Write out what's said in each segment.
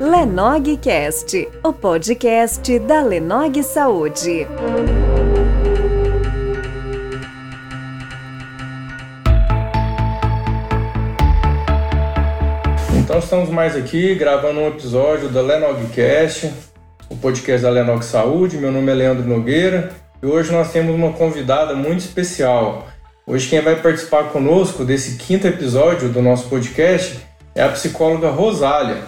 Lenogcast, o podcast da Lenog Saúde. Então estamos mais aqui gravando um episódio da Lenogcast, o podcast da Lenog Saúde. Meu nome é Leandro Nogueira e hoje nós temos uma convidada muito especial. Hoje quem vai participar conosco desse quinto episódio do nosso podcast é a psicóloga Rosália.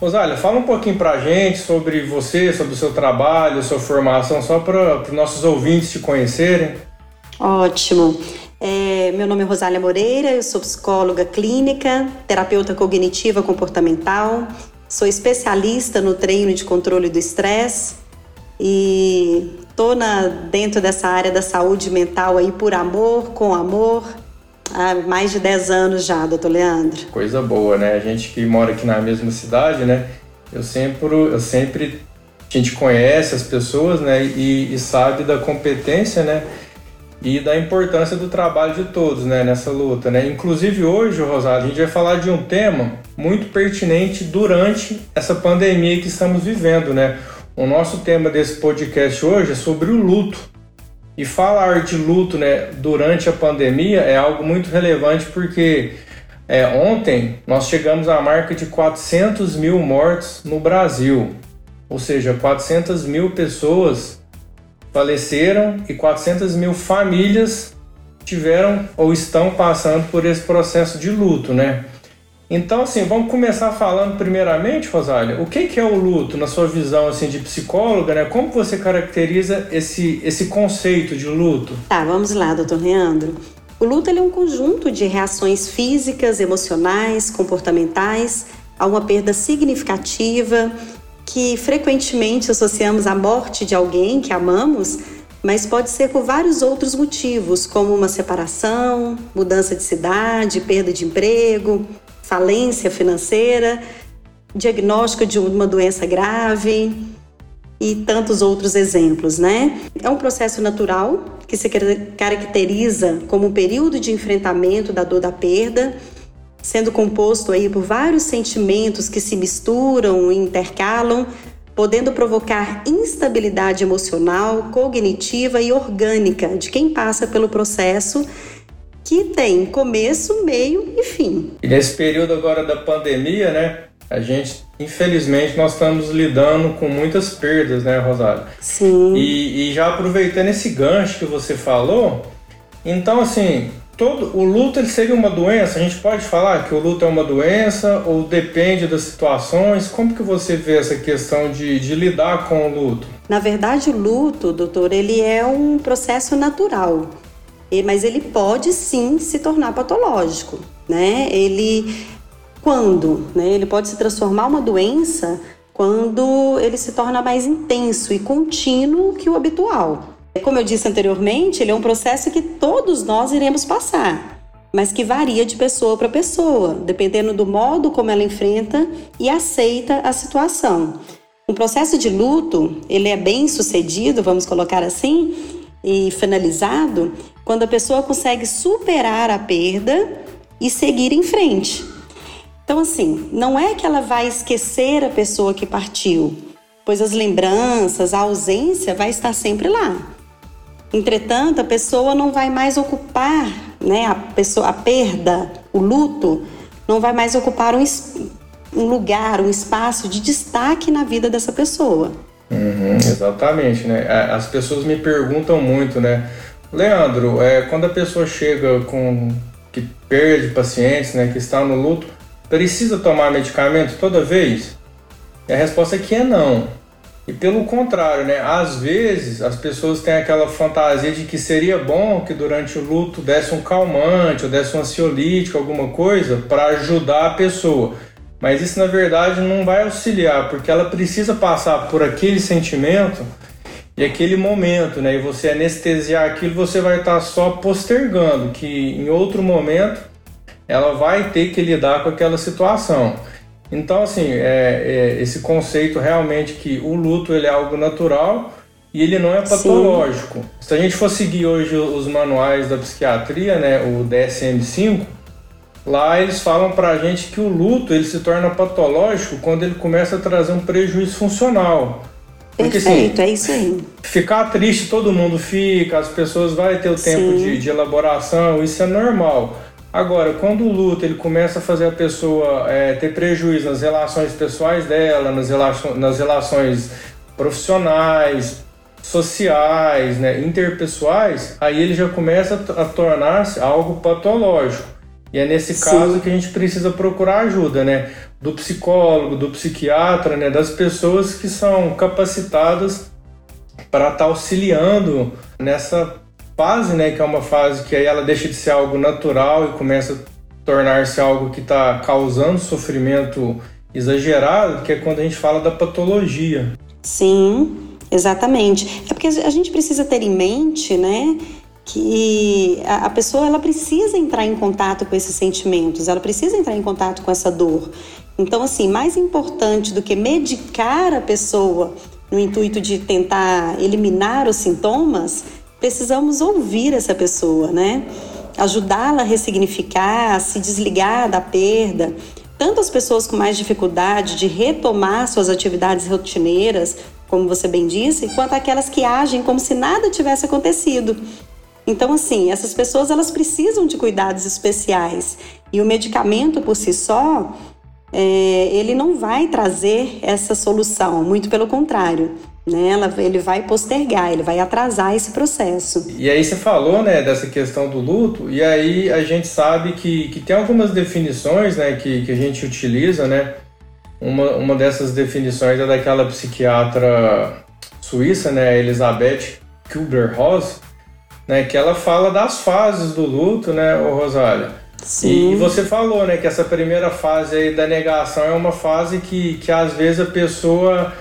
Rosália, fala um pouquinho para a gente sobre você, sobre o seu trabalho, sua formação, só para os nossos ouvintes te conhecerem. Ótimo. É, meu nome é Rosália Moreira, eu sou psicóloga clínica, terapeuta cognitiva comportamental, sou especialista no treino de controle do estresse e estou dentro dessa área da saúde mental aí por amor, com amor, há mais de 10 anos já, doutor Leandro. Coisa boa, né? A gente que mora aqui na mesma cidade, né? Eu sempre, eu sempre a gente conhece as pessoas, né? E, e sabe da competência, né? E da importância do trabalho de todos, né? Nessa luta, né? Inclusive hoje, Rosário, a gente vai falar de um tema muito pertinente durante essa pandemia que estamos vivendo, né? O nosso tema desse podcast hoje é sobre o luto. E falar de luto né, durante a pandemia é algo muito relevante porque é, ontem nós chegamos à marca de 400 mil mortos no Brasil. Ou seja, 400 mil pessoas faleceram e 400 mil famílias tiveram ou estão passando por esse processo de luto, né? Então, assim, vamos começar falando primeiramente, Rosália, o que, que é o luto na sua visão assim de psicóloga, né? Como você caracteriza esse, esse conceito de luto? Tá, vamos lá, doutor Leandro. O luto é um conjunto de reações físicas, emocionais, comportamentais a uma perda significativa que frequentemente associamos à morte de alguém que amamos, mas pode ser por vários outros motivos, como uma separação, mudança de cidade, perda de emprego, falência financeira, diagnóstico de uma doença grave e tantos outros exemplos, né? É um processo natural que se caracteriza como um período de enfrentamento da dor da perda, sendo composto aí por vários sentimentos que se misturam e intercalam, podendo provocar instabilidade emocional, cognitiva e orgânica de quem passa pelo processo que tem começo, meio e fim. E nesse período agora da pandemia, né? A gente, infelizmente, nós estamos lidando com muitas perdas, né, Rosário? Sim. E, e já aproveitando esse gancho que você falou, então assim, todo o luto ele seria uma doença? A gente pode falar que o luto é uma doença ou depende das situações? Como que você vê essa questão de, de lidar com o luto? Na verdade, o luto, doutor, ele é um processo natural mas ele pode sim se tornar patológico, né? Ele quando, né? Ele pode se transformar uma doença quando ele se torna mais intenso e contínuo que o habitual. Como eu disse anteriormente, ele é um processo que todos nós iremos passar, mas que varia de pessoa para pessoa, dependendo do modo como ela enfrenta e aceita a situação. Um processo de luto, ele é bem sucedido, vamos colocar assim, e finalizado quando a pessoa consegue superar a perda e seguir em frente. Então, assim, não é que ela vai esquecer a pessoa que partiu, pois as lembranças, a ausência vai estar sempre lá. Entretanto, a pessoa não vai mais ocupar, né, a, pessoa, a perda, o luto, não vai mais ocupar um, um lugar, um espaço de destaque na vida dessa pessoa. Uhum, exatamente, né? As pessoas me perguntam muito, né? Leandro, é, quando a pessoa chega com que perde pacientes, né, que está no luto, precisa tomar medicamento toda vez? E a resposta aqui é não. E pelo contrário, né, às vezes as pessoas têm aquela fantasia de que seria bom que durante o luto desse um calmante ou desse um ansiolítico, alguma coisa, para ajudar a pessoa. Mas isso na verdade não vai auxiliar, porque ela precisa passar por aquele sentimento e aquele momento, né? E você anestesiar aquilo, você vai estar só postergando, que em outro momento ela vai ter que lidar com aquela situação. Então, assim, é, é esse conceito realmente que o luto ele é algo natural e ele não é patológico. Sim. Se a gente for seguir hoje os manuais da psiquiatria, né, o DSM-5, lá eles falam pra gente que o luto ele se torna patológico quando ele começa a trazer um prejuízo funcional. Porque, assim, Perfeito, assim, é isso aí. Ficar triste todo mundo fica, as pessoas vão ter o tempo de, de, elaboração, isso é normal. Agora, quando o luto ele começa a fazer a pessoa é, ter prejuízo nas relações pessoais dela, nas, relações, nas relações profissionais, sociais, né, interpessoais, aí ele já começa a tornar-se algo patológico. E é nesse Sim. caso que a gente precisa procurar ajuda, né? Do psicólogo, do psiquiatra, né? Das pessoas que são capacitadas para estar tá auxiliando nessa fase, né? Que é uma fase que aí ela deixa de ser algo natural e começa a tornar-se algo que está causando sofrimento exagerado, que é quando a gente fala da patologia. Sim, exatamente. É porque a gente precisa ter em mente, né? Que a, pessoa ela precisa entrar em contato com esses sentimentos, ela precisa entrar em contato com essa dor. Então, assim, mais importante do que medicar a pessoa no intuito de tentar eliminar os sintomas, precisamos ouvir essa pessoa, né? Ajudá-la a ressignificar, a se desligar da perda. Tanto as pessoas com mais dificuldade de retomar suas atividades rotineiras, como você bem disse, quanto aquelas que agem como se nada tivesse acontecido. Então, assim, essas pessoas elas precisam de cuidados especiais e o medicamento por si só é, ele não vai trazer essa solução, muito pelo contrário. Né? Ela, ele vai postergar, ele vai atrasar esse processo. E aí você falou né, dessa questão do luto, e aí a gente sabe que, que tem algumas definições né, que, que a gente utiliza, né? Uma, uma dessas definições é daquela psiquiatra suíça, né, Elizabeth Kubler-Ross, né? Que ela fala das fases do luto, né, Rosália? Sim. E você falou, né, que essa primeira fase aí da negação é uma fase que, que às vezes a pessoa,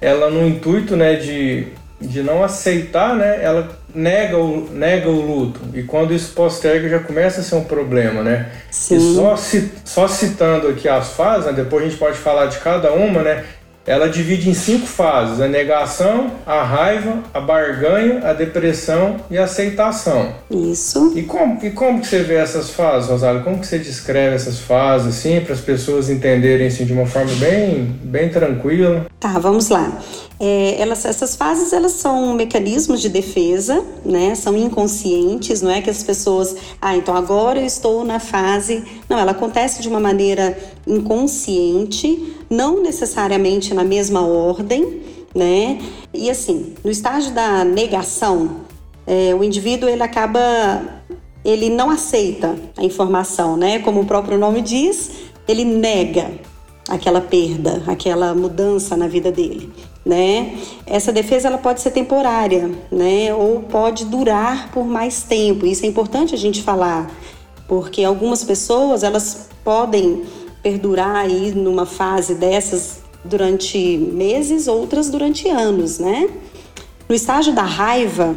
ela no intuito, né, de, de não aceitar, né, ela nega o, nega o luto. E quando isso posterga já começa a ser um problema, né? Sim. E só, só citando aqui as fases, né, depois a gente pode falar de cada uma, né? Ela divide em cinco fases: a negação, a raiva, a barganha, a depressão e a aceitação. Isso. E como, e como que você vê essas fases, Rosário? Como que você descreve essas fases, assim, para as pessoas entenderem assim, de uma forma bem, bem tranquila? Tá, vamos lá. É, elas, essas fases elas são mecanismos de defesa, né? São inconscientes, não é que as pessoas, ah, então agora eu estou na fase. Não, ela acontece de uma maneira inconsciente, não necessariamente na mesma ordem, né? E assim, no estágio da negação, é, o indivíduo ele acaba, ele não aceita a informação, né? Como o próprio nome diz, ele nega aquela perda, aquela mudança na vida dele né? Essa defesa ela pode ser temporária, né? Ou pode durar por mais tempo. Isso é importante a gente falar, porque algumas pessoas elas podem perdurar aí numa fase dessas durante meses, outras durante anos, né? No estágio da raiva,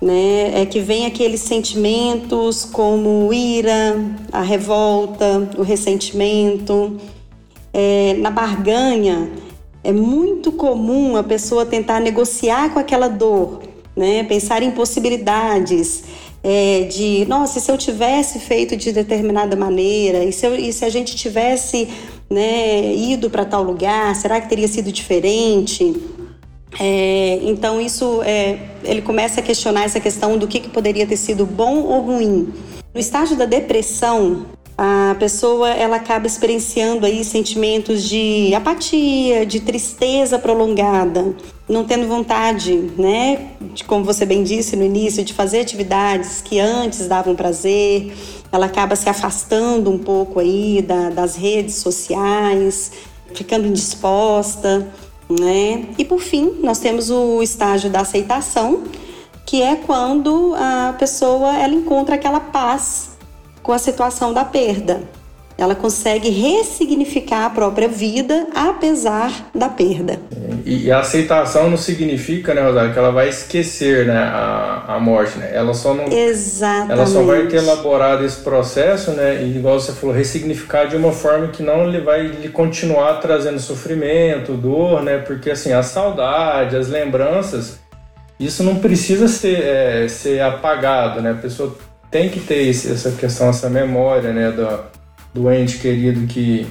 né, é que vem aqueles sentimentos como ira, a revolta, o ressentimento. É, na barganha, é muito comum a pessoa tentar negociar com aquela dor, né? Pensar em possibilidades é, de, nossa, se eu tivesse feito de determinada maneira, e se, eu, e se a gente tivesse né, ido para tal lugar, será que teria sido diferente? É, então isso é, ele começa a questionar essa questão do que, que poderia ter sido bom ou ruim. No estágio da depressão, a pessoa ela acaba experienciando aí sentimentos de apatia, de tristeza prolongada, não tendo vontade, né, de, como você bem disse no início, de fazer atividades que antes davam prazer. Ela acaba se afastando um pouco aí da, das redes sociais, ficando indisposta, né? E por fim, nós temos o estágio da aceitação, que é quando a pessoa ela encontra aquela paz com a situação da perda. Ela consegue ressignificar a própria vida apesar da perda. E, a aceitação não significa, né, Rosário, que ela vai esquecer né, a, a morte, né? Ela só não. Exatamente. Ela só vai ter elaborado esse processo, né? E igual você falou, ressignificar de uma forma que não ele vai lhe continuar trazendo sofrimento, dor, né? Porque assim, a saudade, as lembranças, isso não precisa ser, é, ser apagado, né? A pessoa tem que ter essa questão, essa memória, né, da, do ente querido que,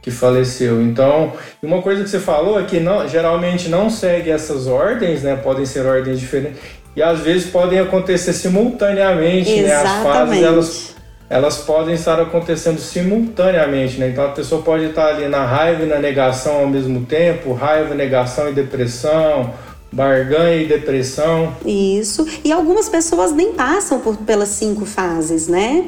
que faleceu. Então, uma coisa que você falou é que não, geralmente não segue essas ordens, né? Podem ser ordens diferentes e às vezes podem acontecer simultaneamente, Exatamente. né? As fases elas, elas podem estar acontecendo simultaneamente, né? Então a pessoa pode estar ali na raiva e na negação ao mesmo tempo, raiva, negação e depressão, barganha e depressão. Isso. E algumas pessoas nem passam por, pelas cinco fases, né?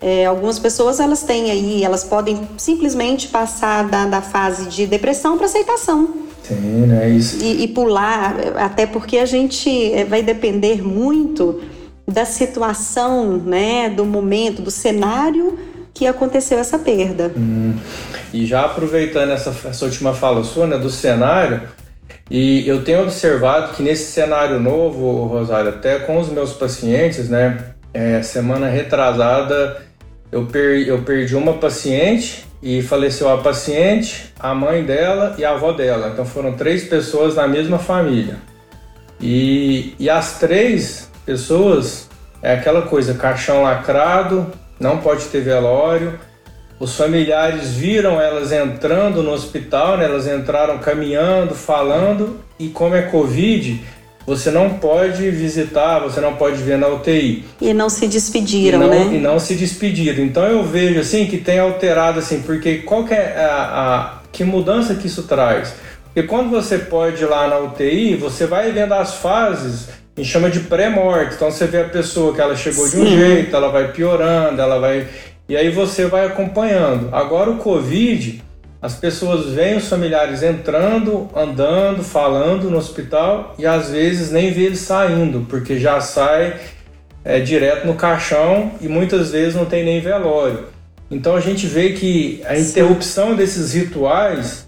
É, algumas pessoas elas têm aí, elas podem simplesmente passar da, da fase de depressão para aceitação. Sim, né? Isso. E, e pular, até porque a gente é, vai depender muito da situação, né, do momento, do cenário que aconteceu essa perda. Hum. E já aproveitando essa, essa última fala sua, né, do cenário, e eu tenho observado que nesse cenário novo, Rosário, até com os meus pacientes, né, é, semana retrasada eu, per, eu perdi uma paciente e faleceu a paciente, a mãe dela e a avó dela. Então foram três pessoas na mesma família. E, e as três pessoas é aquela coisa: caixão lacrado, não pode ter velório. Os familiares viram elas entrando no hospital, né? elas entraram caminhando, falando, e como é Covid, você não pode visitar, você não pode ver na UTI. E não se despediram, e não, né? E não se despediram. Então eu vejo assim que tem alterado assim, porque qual que é a, a que mudança que isso traz? Porque quando você pode ir lá na UTI, você vai vendo as fases e chama de pré-morte. Então você vê a pessoa que ela chegou Sim. de um jeito, ela vai piorando, ela vai e aí você vai acompanhando. Agora o Covid as pessoas veem os familiares entrando, andando, falando no hospital e às vezes nem vê eles saindo, porque já sai é, direto no caixão e muitas vezes não tem nem velório. Então a gente vê que a interrupção desses rituais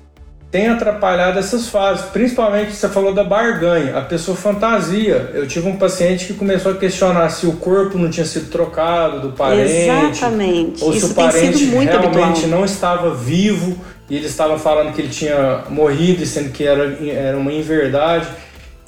tem atrapalhado essas fases, principalmente você falou da barganha, a pessoa fantasia. Eu tive um paciente que começou a questionar se o corpo não tinha sido trocado do parente, Exatamente. ou Isso se o parente realmente habitual. não estava vivo e eles estavam falando que ele tinha morrido, sendo que era, era uma inverdade.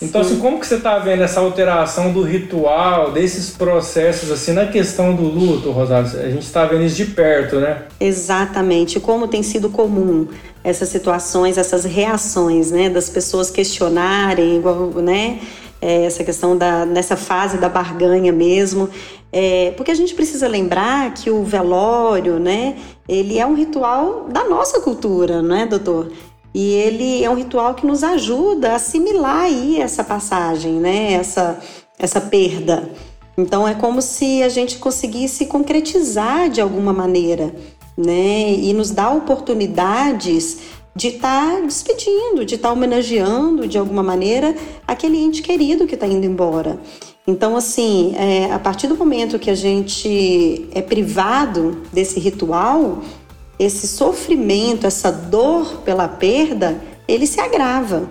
Então, assim, como que você está vendo essa alteração do ritual, desses processos, assim, na questão do luto, Rosário? A gente está vendo isso de perto, né? Exatamente. Como tem sido comum essas situações, essas reações, né, das pessoas questionarem, igual, né, é, essa questão da nessa fase da barganha mesmo, é, porque a gente precisa lembrar que o velório, né, ele é um ritual da nossa cultura, não é, doutor? E ele é um ritual que nos ajuda a assimilar aí essa passagem, né, essa essa perda. Então é como se a gente conseguisse concretizar de alguma maneira, né, e nos dar oportunidades de estar tá despedindo, de estar tá homenageando de alguma maneira aquele ente querido que está indo embora. Então, assim, é, a partir do momento que a gente é privado desse ritual, esse sofrimento, essa dor pela perda, ele se agrava.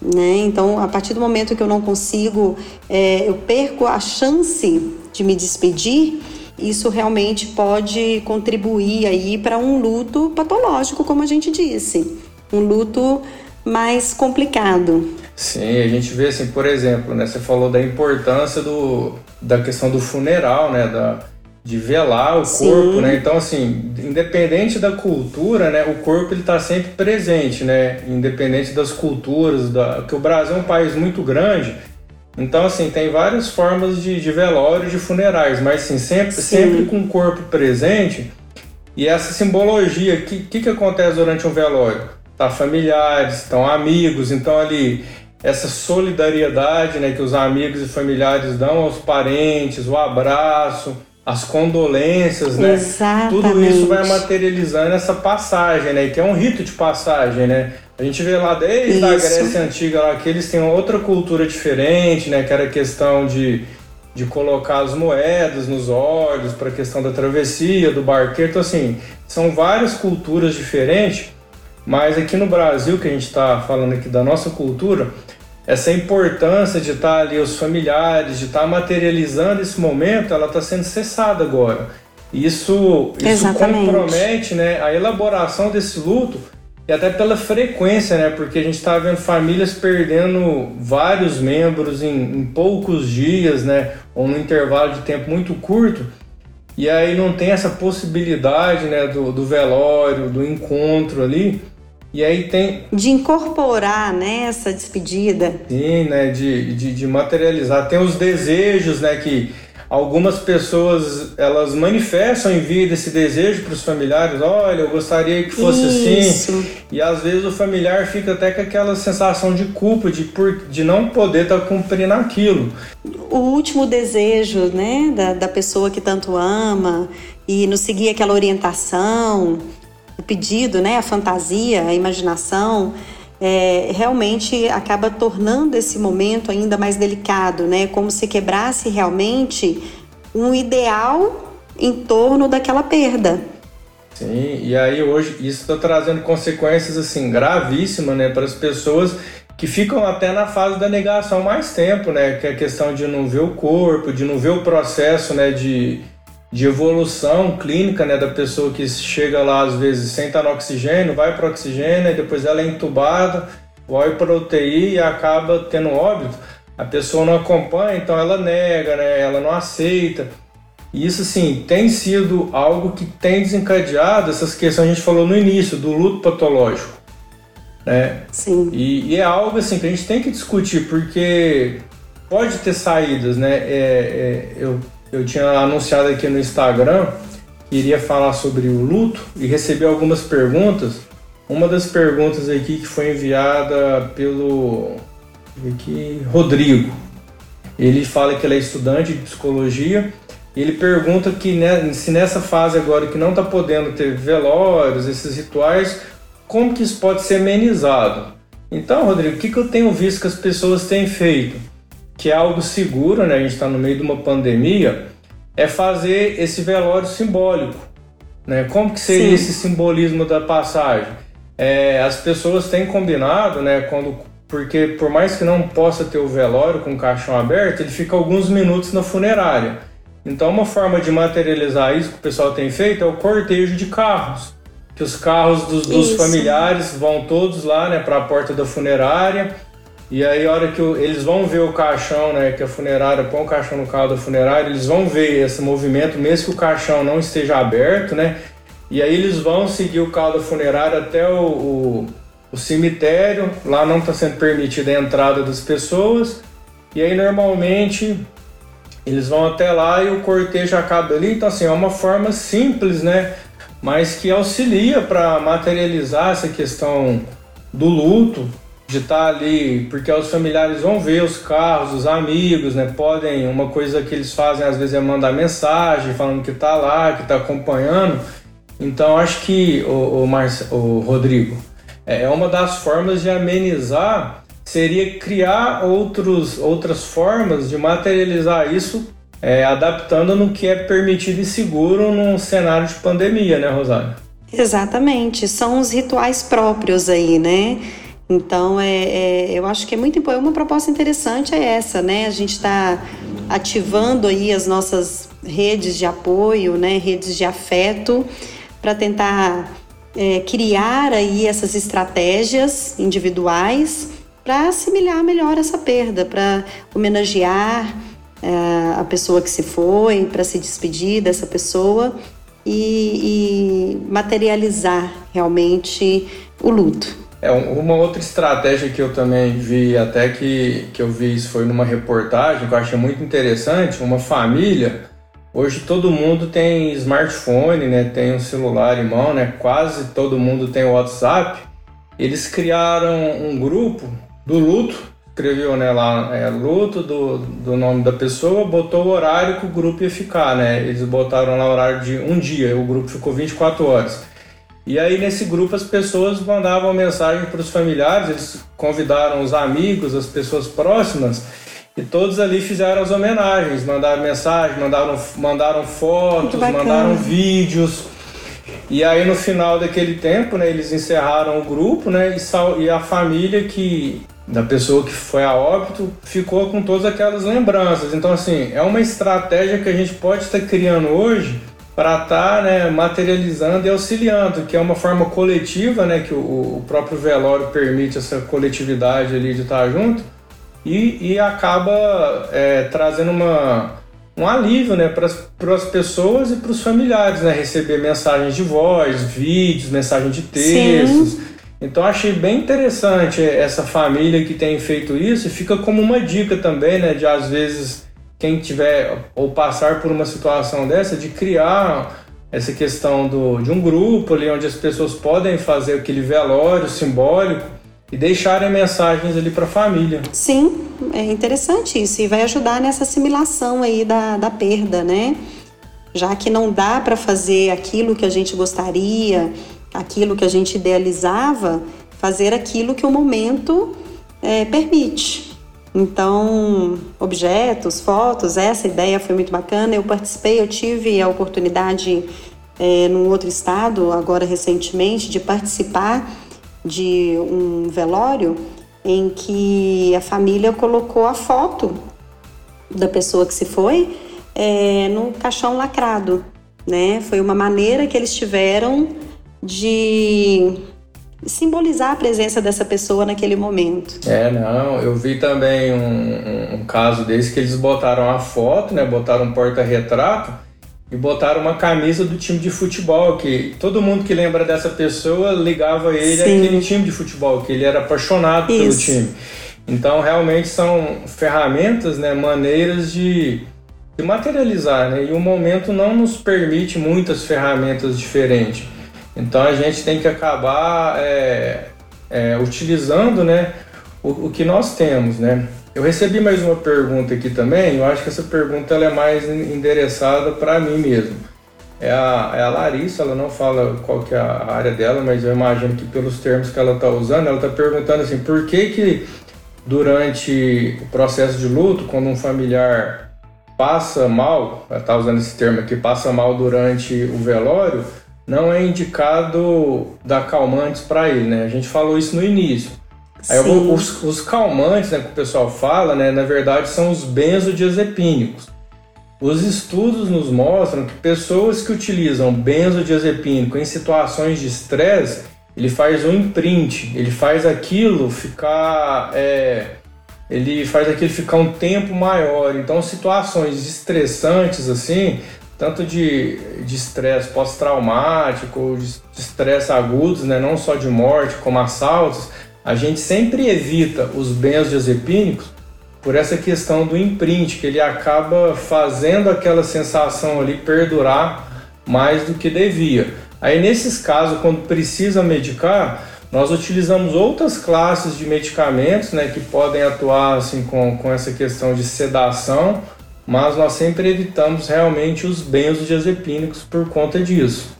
Né? Então, a partir do momento que eu não consigo, é, eu perco a chance de me despedir, isso realmente pode contribuir aí para um luto patológico, como a gente disse, um luto mais complicado. Sim, a gente vê assim, por exemplo, né, você falou da importância do, da questão do funeral, né, da, de velar o Sim. corpo, né? Então, assim, independente da cultura, né, o corpo ele está sempre presente, né? Independente das culturas, da, que o Brasil é um país muito grande, então, assim, tem várias formas de, de velório, de funerais, mas assim, sempre, sempre com o corpo presente. E essa simbologia, o que, que, que acontece durante um velório? Tá familiares, estão amigos, então ali essa solidariedade né, que os amigos e familiares dão aos parentes, o abraço, as condolências, né? Exatamente. Tudo isso vai materializando essa passagem, né? Que é um rito de passagem, né? A gente vê lá desde isso. a Grécia Antiga lá que eles têm outra cultura diferente, né? Que era a questão de, de colocar as moedas nos olhos para a questão da travessia, do barqueiro. Então, assim, são várias culturas diferentes, mas aqui no Brasil, que a gente está falando aqui da nossa cultura, essa importância de estar ali os familiares, de estar materializando esse momento, ela está sendo cessada agora. Isso, isso compromete né, a elaboração desse luto e até pela frequência, né? Porque a gente está vendo famílias perdendo vários membros em, em, poucos dias, né? Ou num intervalo de tempo muito curto. e aí não tem essa possibilidade né, do, do velório, do encontro ali. E aí tem. De incorporar né, essa despedida. Sim, né? De, de, de materializar. Tem os desejos, né? Que algumas pessoas elas manifestam em vida esse desejo para os familiares. Olha, eu gostaria que fosse assim. Isso. assim. E às vezes o familiar fica até com aquela sensação de culpa, de, por, de não poder estar tá cumprindo aquilo. O último desejo, né? Da, da pessoa que tanto ama e não seguir aquela orientação o pedido, né, a fantasia, a imaginação, é, realmente acaba tornando esse momento ainda mais delicado, né? Como se quebrasse realmente um ideal em torno daquela perda. Sim, e aí hoje isso está trazendo consequências assim gravíssimas, né, para as pessoas que ficam até na fase da negação mais tempo, né, que é a questão de não ver o corpo, de não ver o processo, né, de de evolução clínica né, da pessoa que chega lá às vezes sem estar no oxigênio, vai para o oxigênio, e depois ela é entubada, vai para UTI e acaba tendo óbito. A pessoa não acompanha, então ela nega, né, ela não aceita. E isso, assim, tem sido algo que tem desencadeado essas questões, a gente falou no início, do luto patológico. Né? Sim. E, e é algo, assim, que a gente tem que discutir, porque pode ter saídas, né? É, é, eu eu tinha anunciado aqui no Instagram que iria falar sobre o luto e recebi algumas perguntas. Uma das perguntas aqui que foi enviada pelo aqui, Rodrigo. Ele fala que ele é estudante de psicologia. E ele pergunta que né, se nessa fase agora que não está podendo ter velórios, esses rituais, como que isso pode ser amenizado? Então, Rodrigo, o que, que eu tenho visto que as pessoas têm feito? Que é algo seguro, né? A gente está no meio de uma pandemia, é fazer esse velório simbólico, né? Como que seria Sim. esse simbolismo da passagem? É, as pessoas têm combinado, né? Quando porque por mais que não possa ter o velório com o caixão aberto, ele fica alguns minutos na funerária. Então, uma forma de materializar isso que o pessoal tem feito é o cortejo de carros. Que os carros dos, dos familiares vão todos lá né, para a porta da funerária e aí, a hora que eles vão ver o caixão, né, que a funerária põe o caixão no carro da funerária, eles vão ver esse movimento, mesmo que o caixão não esteja aberto, né? E aí eles vão seguir o carro da funerária até o, o, o cemitério. Lá não está sendo permitida a entrada das pessoas. E aí, normalmente, eles vão até lá e o cortejo acaba ali. Então, assim, é uma forma simples, né? Mas que auxilia para materializar essa questão do luto, de estar tá ali, porque os familiares vão ver os carros, os amigos, né? Podem, uma coisa que eles fazem às vezes é mandar mensagem falando que tá lá, que tá acompanhando. Então acho que o, o, Marce, o Rodrigo é, uma das formas de amenizar seria criar outros, outras formas de materializar isso, é, adaptando no que é permitido e seguro num cenário de pandemia, né, Rosário? Exatamente, são os rituais próprios aí, né? Então, é, é, eu acho que é muito importante. Uma proposta interessante é essa, né? A gente está ativando aí as nossas redes de apoio, né? Redes de afeto, para tentar é, criar aí essas estratégias individuais para assimilar melhor essa perda, para homenagear é, a pessoa que se foi, para se despedir dessa pessoa e, e materializar realmente o luto. É, uma outra estratégia que eu também vi, até que, que eu vi isso foi numa reportagem, que eu achei muito interessante, uma família, hoje todo mundo tem smartphone, né, tem um celular em mão, né, quase todo mundo tem WhatsApp, eles criaram um grupo do luto, escreveu né, lá é, luto do, do nome da pessoa, botou o horário que o grupo ia ficar, né, eles botaram lá o horário de um dia, o grupo ficou 24 horas. E aí nesse grupo as pessoas mandavam mensagem para os familiares, eles convidaram os amigos, as pessoas próximas, e todos ali fizeram as homenagens, mandaram mensagem, mandaram, mandaram fotos, mandaram vídeos. E aí no final daquele tempo, né, eles encerraram o grupo, né, e, e a família que da pessoa que foi a óbito ficou com todas aquelas lembranças. Então assim, é uma estratégia que a gente pode estar criando hoje para estar tá, né, materializando e auxiliando, que é uma forma coletiva, né, que o, o próprio velório permite essa coletividade ali de estar tá junto, e, e acaba é, trazendo uma, um alívio né, para as pessoas e para os familiares, né, receber mensagens de voz, vídeos, mensagem de textos. Sim. Então achei bem interessante essa família que tem feito isso e fica como uma dica também, né, de às vezes quem tiver ou passar por uma situação dessa de criar essa questão do, de um grupo ali onde as pessoas podem fazer aquele velório simbólico e deixarem mensagens ali para a família. Sim, é interessante isso e vai ajudar nessa assimilação aí da, da perda, né? Já que não dá para fazer aquilo que a gente gostaria, aquilo que a gente idealizava, fazer aquilo que o momento é, permite. Então, objetos, fotos, essa ideia foi muito bacana. Eu participei, eu tive a oportunidade é, num outro estado, agora recentemente, de participar de um velório em que a família colocou a foto da pessoa que se foi é, no caixão lacrado, né? Foi uma maneira que eles tiveram de simbolizar a presença dessa pessoa naquele momento. É, não, eu vi também um, um, caso desse que eles botaram a foto, né? Botaram um porta-retrato e botaram uma camisa do time de futebol, que todo mundo que lembra dessa pessoa ligava ele Sim. àquele time de futebol, que ele era apaixonado Isso. pelo time. Então, realmente são ferramentas, né, maneiras de, de materializar, né? E o momento não nos permite muitas ferramentas diferentes. Então, a gente tem que acabar é, é, utilizando, né, o, o que nós temos, né? Eu recebi mais uma pergunta aqui também. Eu acho que essa pergunta ela é mais endereçada para mim mesmo. É a, é a Larissa, ela não fala qual que é a área dela, mas eu imagino que pelos termos que ela está usando, ela está perguntando assim, por que que durante o processo de luto, quando um familiar passa mal, ela está usando esse termo aqui, passa mal durante o velório, não é indicado dar calmantes para ele, né? A gente falou isso no início. Aí os, os, calmantes né, que o pessoal fala, né, na verdade são os benzodiazepínicos. Os estudos nos mostram que pessoas que utilizam benzodiazepínico em situações de estresse, ele faz um imprint, ele faz aquilo ficar, é, ele faz aquilo ficar um tempo maior. Então, situações estressantes assim, tanto de estresse pós-traumático, de estresse agudos, né, não só de morte, como assaltos, a gente sempre evita os benzodiazepínicos por essa questão do imprint, que ele acaba fazendo aquela sensação ali perdurar mais do que devia. Aí nesses casos, quando precisa medicar, nós utilizamos outras classes de medicamentos né, que podem atuar assim, com, com essa questão de sedação, mas nós sempre evitamos realmente os benzodiazepínicos por conta disso,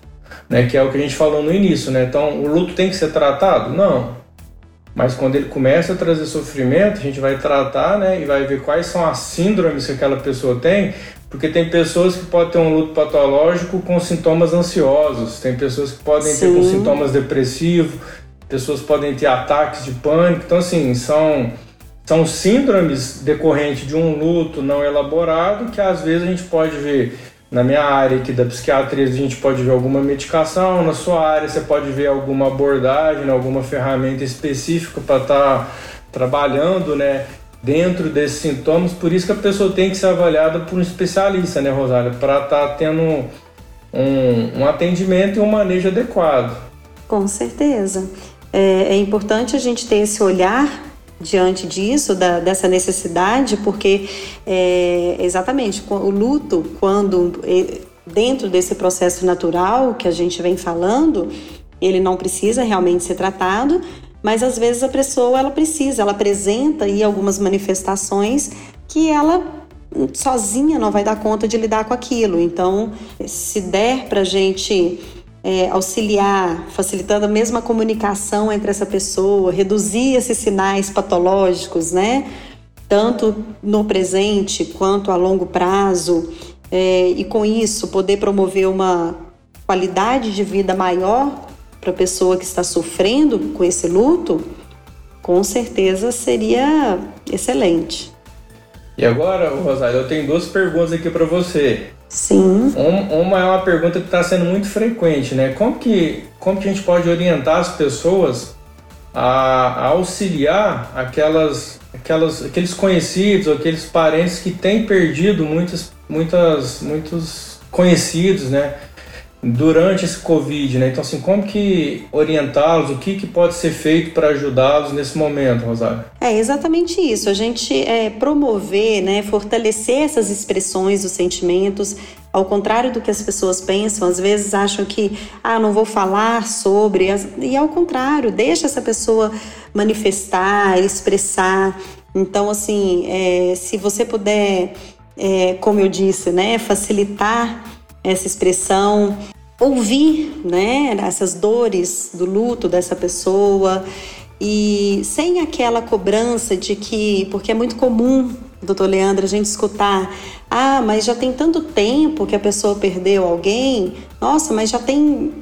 né, que é o que a gente falou no início. Né? Então, o luto tem que ser tratado? Não. Mas quando ele começa a trazer sofrimento, a gente vai tratar, né, e vai ver quais são as síndromes que aquela pessoa tem, porque tem pessoas que podem ter um luto patológico com sintomas ansiosos, tem pessoas que podem Sim. ter com sintomas depressivos, pessoas podem ter ataques de pânico. Então, assim, são, são síndromes decorrentes de um luto não elaborado que às vezes a gente pode ver na minha área aqui da psiquiatria, a gente pode ver alguma medicação, na sua área você pode ver alguma abordagem, alguma ferramenta específica para estar tá trabalhando, né, dentro desses sintomas. Por isso que a pessoa tem que ser avaliada por um especialista, né, Rosália, para estar tá tendo um, um atendimento e um manejo adequado. Com certeza. É, é importante a gente ter esse olhar diante disso, da, dessa necessidade, porque é, exatamente o luto, quando dentro desse processo natural que a gente vem falando, ele não precisa realmente ser tratado, mas às vezes a pessoa ela precisa, ela apresenta aí algumas manifestações que ela sozinha não vai dar conta de lidar com aquilo. Então, se der para gente é, auxiliar, facilitando a mesma comunicação entre essa pessoa, reduzir esses sinais patológicos, né? Tanto no presente quanto a longo prazo, é, e com isso poder promover uma qualidade de vida maior para a pessoa que está sofrendo com esse luto, com certeza seria excelente. E agora, Rosário, eu tenho duas perguntas aqui para você. Sim. Um, uma é uma pergunta que está sendo muito frequente, né? Como que, como que a gente pode orientar as pessoas a, a auxiliar aquelas, aquelas, aqueles conhecidos, aqueles parentes que têm perdido muitas, muitas, muitos conhecidos, né? Durante esse Covid, né? Então, assim, como que orientá-los, o que, que pode ser feito para ajudá-los nesse momento, Rosário? É exatamente isso, a gente é, promover, né, fortalecer essas expressões dos sentimentos, ao contrário do que as pessoas pensam, às vezes acham que, ah, não vou falar sobre, e ao contrário, deixa essa pessoa manifestar, expressar. Então, assim, é, se você puder, é, como eu disse, né, facilitar essa expressão, ouvir, né, essas dores do luto dessa pessoa e sem aquela cobrança de que, porque é muito comum, doutor Leandro, a gente escutar, ah, mas já tem tanto tempo que a pessoa perdeu alguém, nossa, mas já tem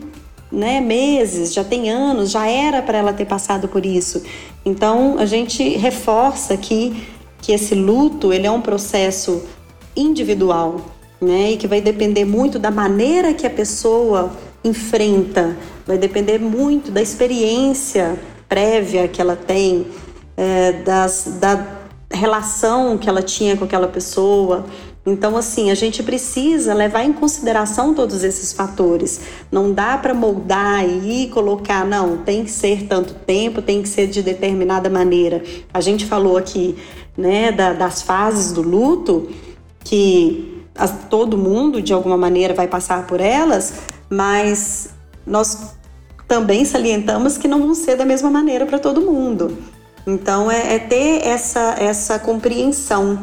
né, meses, já tem anos, já era para ela ter passado por isso. Então a gente reforça aqui que esse luto ele é um processo individual, né? E que vai depender muito da maneira que a pessoa enfrenta, vai depender muito da experiência prévia que ela tem, é, das, da relação que ela tinha com aquela pessoa. Então, assim, a gente precisa levar em consideração todos esses fatores. Não dá para moldar e colocar, não, tem que ser tanto tempo, tem que ser de determinada maneira. A gente falou aqui, né, da, das fases do luto, que todo mundo de alguma maneira vai passar por elas, mas nós também salientamos que não vão ser da mesma maneira para todo mundo. Então é, é, ter essa, essa compreensão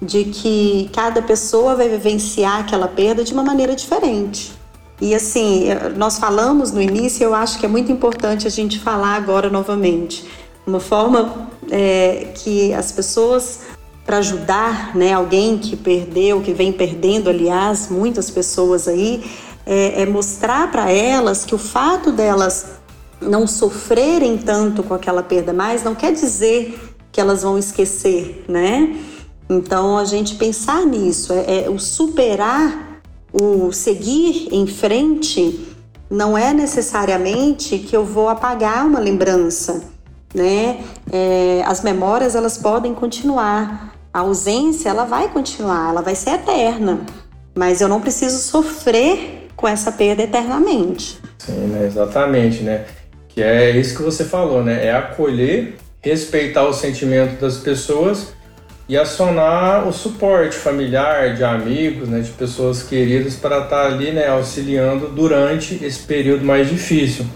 de que cada pessoa vai vivenciar aquela perda de uma maneira diferente. E assim, nós falamos no início, eu acho que é muito importante a gente falar agora novamente. Uma forma é, que as pessoas para ajudar né, alguém que perdeu, que vem perdendo, aliás, muitas pessoas aí, é, é mostrar para elas que o fato delas não sofrerem tanto com aquela perda mais não quer dizer que elas vão esquecer, né? Então a gente pensar nisso, é, é o superar, o seguir em frente, não é necessariamente que eu vou apagar uma lembrança, né? É, as memórias elas podem continuar, a ausência ela vai continuar, ela vai ser eterna, mas eu não preciso sofrer com essa perda eternamente. Sim, né? exatamente, né? Que é isso que você falou, né? É acolher, respeitar o sentimento das pessoas e acionar o suporte familiar, de amigos, né, de pessoas queridas para estar ali, né, auxiliando durante esse período mais difícil.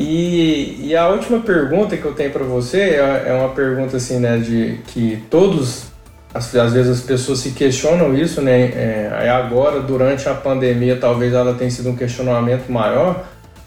E, e a última pergunta que eu tenho para você é, é, uma pergunta assim, né, de que todos, às, às vezes as pessoas se questionam isso, né, é, agora durante a pandemia talvez ela tenha sido um questionamento maior,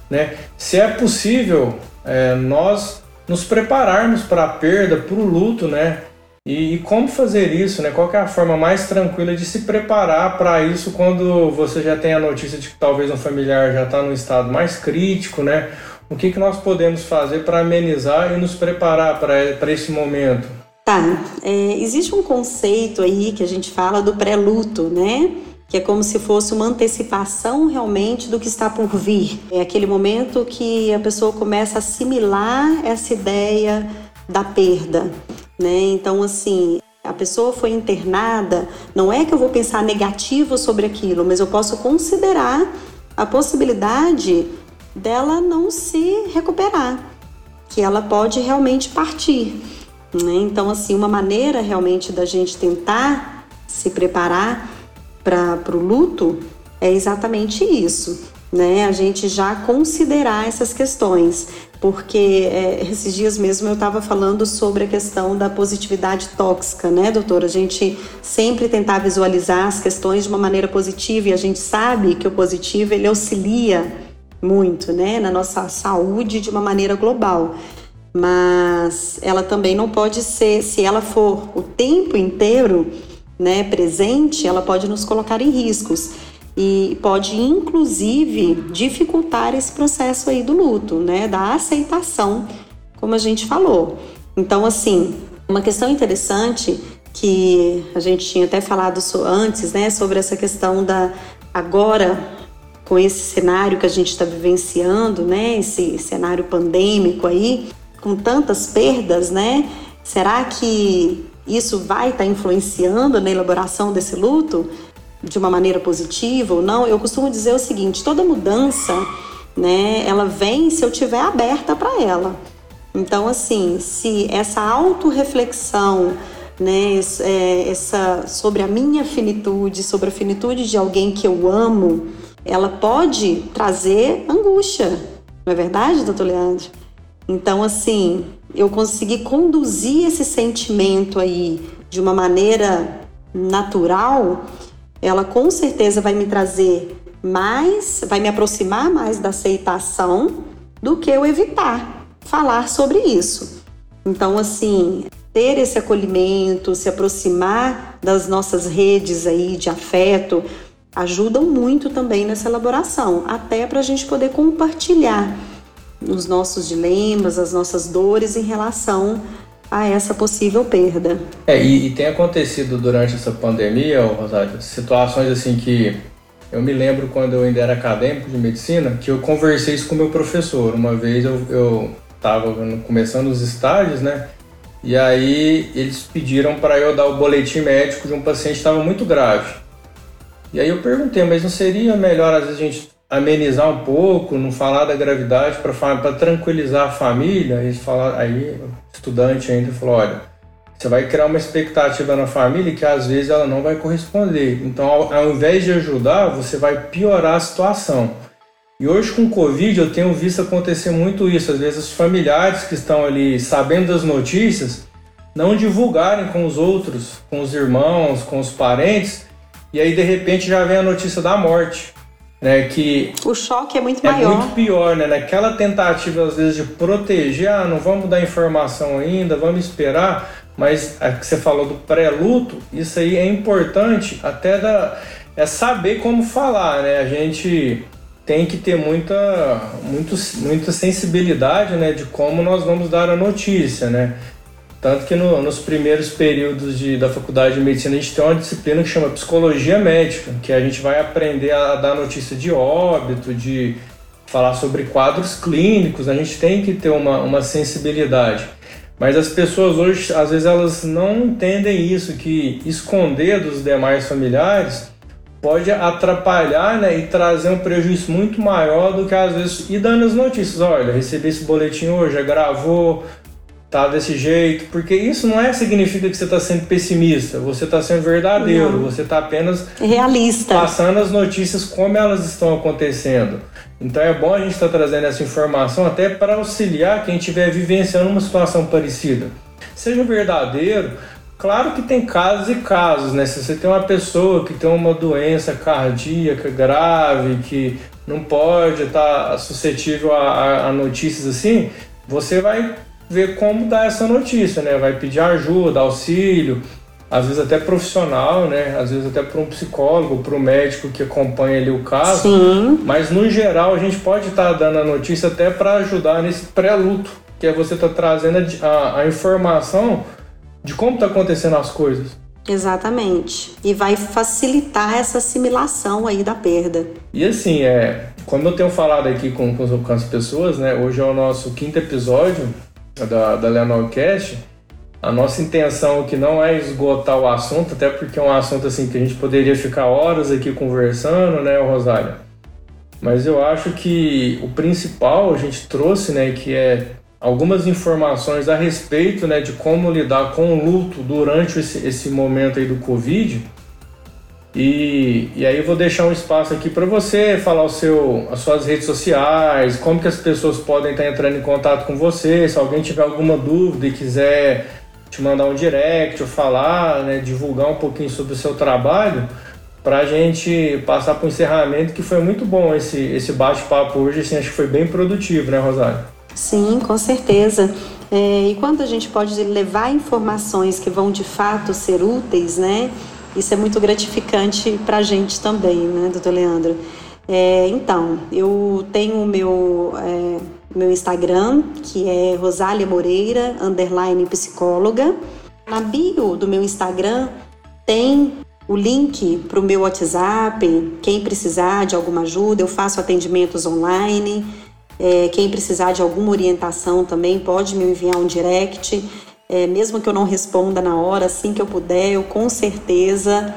né, se é possível é, nós nos prepararmos para a perda, para o luto, né, e, e, como fazer isso, né? Qual é a forma mais tranquila de se preparar para isso quando você já tem a notícia de que talvez um familiar já está num estado mais crítico, né? O que, que nós podemos fazer para amenizar e nos preparar para esse momento? Tá, é, existe um conceito aí que a gente fala do pré-luto, né? Que é como se fosse uma antecipação realmente do que está por vir. É aquele momento que a pessoa começa a assimilar essa ideia da perda, né? Então, assim, a pessoa foi internada, não é que eu vou pensar negativo sobre aquilo, mas eu posso considerar a possibilidade dela não se recuperar, que ela pode realmente partir. Né? Então, assim, uma maneira realmente da gente tentar se preparar para o luto é exatamente isso, né? A gente já considerar essas questões, porque é, esses dias mesmo eu estava falando sobre a questão da positividade tóxica, né, doutora? A gente sempre tentar visualizar as questões de uma maneira positiva e a gente sabe que o positivo ele auxilia muito, né, na nossa saúde de uma maneira global. Mas ela também não pode ser, se ela for o tempo inteiro, né, presente, ela pode nos colocar em riscos e pode inclusive dificultar esse processo aí do luto, né, da aceitação, como a gente falou. Então, assim, uma questão interessante que a gente tinha até falado antes, né, sobre essa questão da agora com esse cenário que a gente está vivenciando, né, esse cenário pandêmico aí, com tantas perdas, né? Será que isso vai estar tá influenciando na elaboração desse luto de uma maneira positiva ou não? Eu costumo dizer o seguinte: toda mudança, né, ela vem se eu tiver aberta para ela. Então, assim, se essa autorreflexão, né, é, essa sobre a minha finitude, sobre a finitude de alguém que eu amo, ela pode trazer angústia, não é verdade, doutor Leandro? Então, assim, eu consegui conduzir esse sentimento aí de uma maneira natural, ela com certeza vai me trazer mais, vai me aproximar mais da aceitação do que eu evitar falar sobre isso. Então, assim, ter esse acolhimento, se aproximar das nossas redes aí de afeto, ajudam muito também nessa elaboração, até para a gente poder compartilhar os nossos dilemas, as nossas dores em relação a essa possível perda. É, e, e tem acontecido durante essa pandemia, Rosário, situações assim que eu me lembro quando eu ainda era acadêmico de medicina, que eu conversei isso com meu professor. Uma vez eu estava começando os estágios, né? E aí eles pediram para eu dar o boletim médico de um paciente que estava muito grave. E aí eu perguntei, mas não seria melhor às vezes a gente amenizar um pouco, não falar da gravidade para tranquilizar a família? Eles falaram, aí o estudante ainda falou, olha, você vai criar uma expectativa na família que às vezes ela não vai corresponder. Então, ao, ao invés de ajudar, você vai piorar a situação. E hoje com o Covid eu tenho visto acontecer muito isso. Às vezes os familiares que estão ali sabendo das notícias não divulgarem com os outros, com os irmãos, com os parentes, e aí de repente já vem a notícia da morte. Né, que o choque é muito é maior. É muito pior, né? Naquela tentativa, às vezes, de proteger, ah, não vamos dar informação ainda, vamos esperar, mas a que você falou do pré-luto, isso aí é importante até da, é saber como falar, né? A gente tem que ter muita, muito, muita sensibilidade né, de como nós vamos dar a notícia, né? Tanto que no, nos primeiros períodos de, da faculdade de medicina a gente tem uma disciplina que chama psicologia médica, que a gente vai aprender a, dar notícia de óbito, de falar sobre quadros clínicos, a gente tem que ter uma, uma sensibilidade. Mas as pessoas hoje, às vezes, elas não entendem isso, que esconder dos demais familiares pode atrapalhar né, e trazer um prejuízo muito maior do que às vezes ir dando as notícias. Olha, recebi esse boletim hoje, gravou, tá desse jeito, porque isso não é significa que você está sendo pessimista, você está sendo verdadeiro, não. você está apenas realista, passando as notícias como elas estão acontecendo. Então é bom a gente estar tá trazendo essa informação até para auxiliar quem estiver vivenciando uma situação parecida. Seja verdadeiro. Claro que tem casos e casos, né? Se você tem uma pessoa que tem uma doença cardíaca grave, que não pode estar tá suscetível a, a, a notícias assim, você vai ver como dar essa notícia, né? Vai pedir ajuda, auxílio, às vezes até profissional, né? Às vezes até para um psicólogo, para o médico que acompanha ali o caso. Sim. Mas no geral a gente pode estar tá dando a notícia até para ajudar nesse pré-luto, que é você estar tá trazendo a, a, informação de como está acontecendo as coisas. Exatamente. E vai facilitar essa assimilação aí da perda. E assim, é, como eu tenho falado aqui com, com as pessoas, né? Hoje é o nosso quinto episódio da, da Leonocast, a nossa intenção aqui não é esgotar o assunto, até porque é um assunto assim que a gente poderia ficar horas aqui conversando, né, Rosália? Mas eu acho que o principal a gente trouxe, né, que é algumas informações a respeito, né, de como lidar com o luto durante esse, esse momento aí do Covid e, e aí eu vou deixar um espaço aqui para você falar o seu, as suas redes sociais, como que as pessoas podem estar entrando em contato com você, se alguém tiver alguma dúvida e quiser te mandar um direct ou falar, né, divulgar um pouquinho sobre o seu trabalho, para a gente passar para o encerramento, que foi muito bom esse, esse bate-papo hoje, assim, acho que foi bem produtivo, né, Rosário? Sim, com certeza. É, e quando a gente pode levar informações que vão de fato ser úteis, né? Isso é muito gratificante para a gente também, né, doutor Leandro? É, então, eu tenho o meu, é, meu Instagram, que é Rosália Moreira, underline psicóloga. Na bio do meu Instagram tem o link para o meu WhatsApp. Quem precisar de alguma ajuda, eu faço atendimentos online. É, quem precisar de alguma orientação também pode me enviar um direct. É, mesmo que eu não responda na hora, assim que eu puder, eu com certeza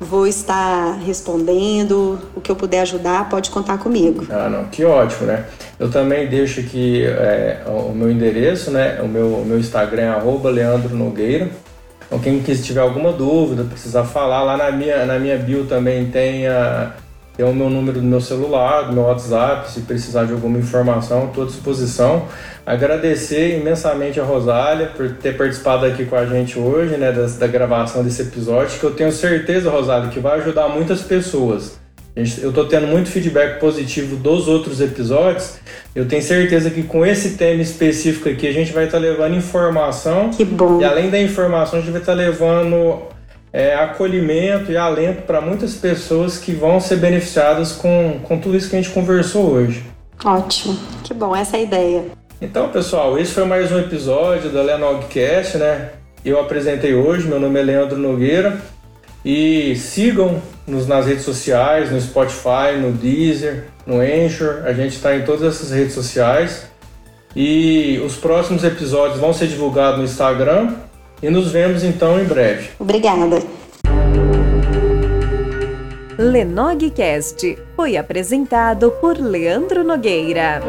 vou estar respondendo. O que eu puder ajudar, pode contar comigo. Ah, não, que ótimo, né? Eu também deixo aqui é, o meu endereço, né? O meu, o meu Instagram é Leandro Nogueira. Então, quem tiver alguma dúvida, precisar falar, lá na minha, na minha bio também tem a tem o meu número do meu celular, do meu WhatsApp, se precisar de alguma informação, estou à disposição. Agradecer imensamente a Rosália por ter participado aqui com a gente hoje, né, da, da gravação desse episódio, que eu tenho certeza, Rosália, que vai ajudar muitas pessoas. Eu estou tendo muito feedback positivo dos outros episódios. Eu tenho certeza que com esse tema específico aqui a gente vai estar tá levando informação. Que bom. E além da informação, a gente vai estar tá levando é, acolhimento e alento para muitas pessoas que vão ser beneficiadas com, com tudo isso que a gente conversou hoje. Ótimo, que bom, essa é a ideia. Então, pessoal, esse foi mais um episódio da Lenogcast, né? Eu apresentei hoje, meu nome é Leandro Nogueira. E sigam-nos nas redes sociais, no Spotify, no Deezer, no Anchor. A gente está em todas essas redes sociais. E os próximos episódios vão ser divulgados no Instagram e nos vemos então em breve. Obrigada. Lenogcast foi apresentado por Leandro Nogueira.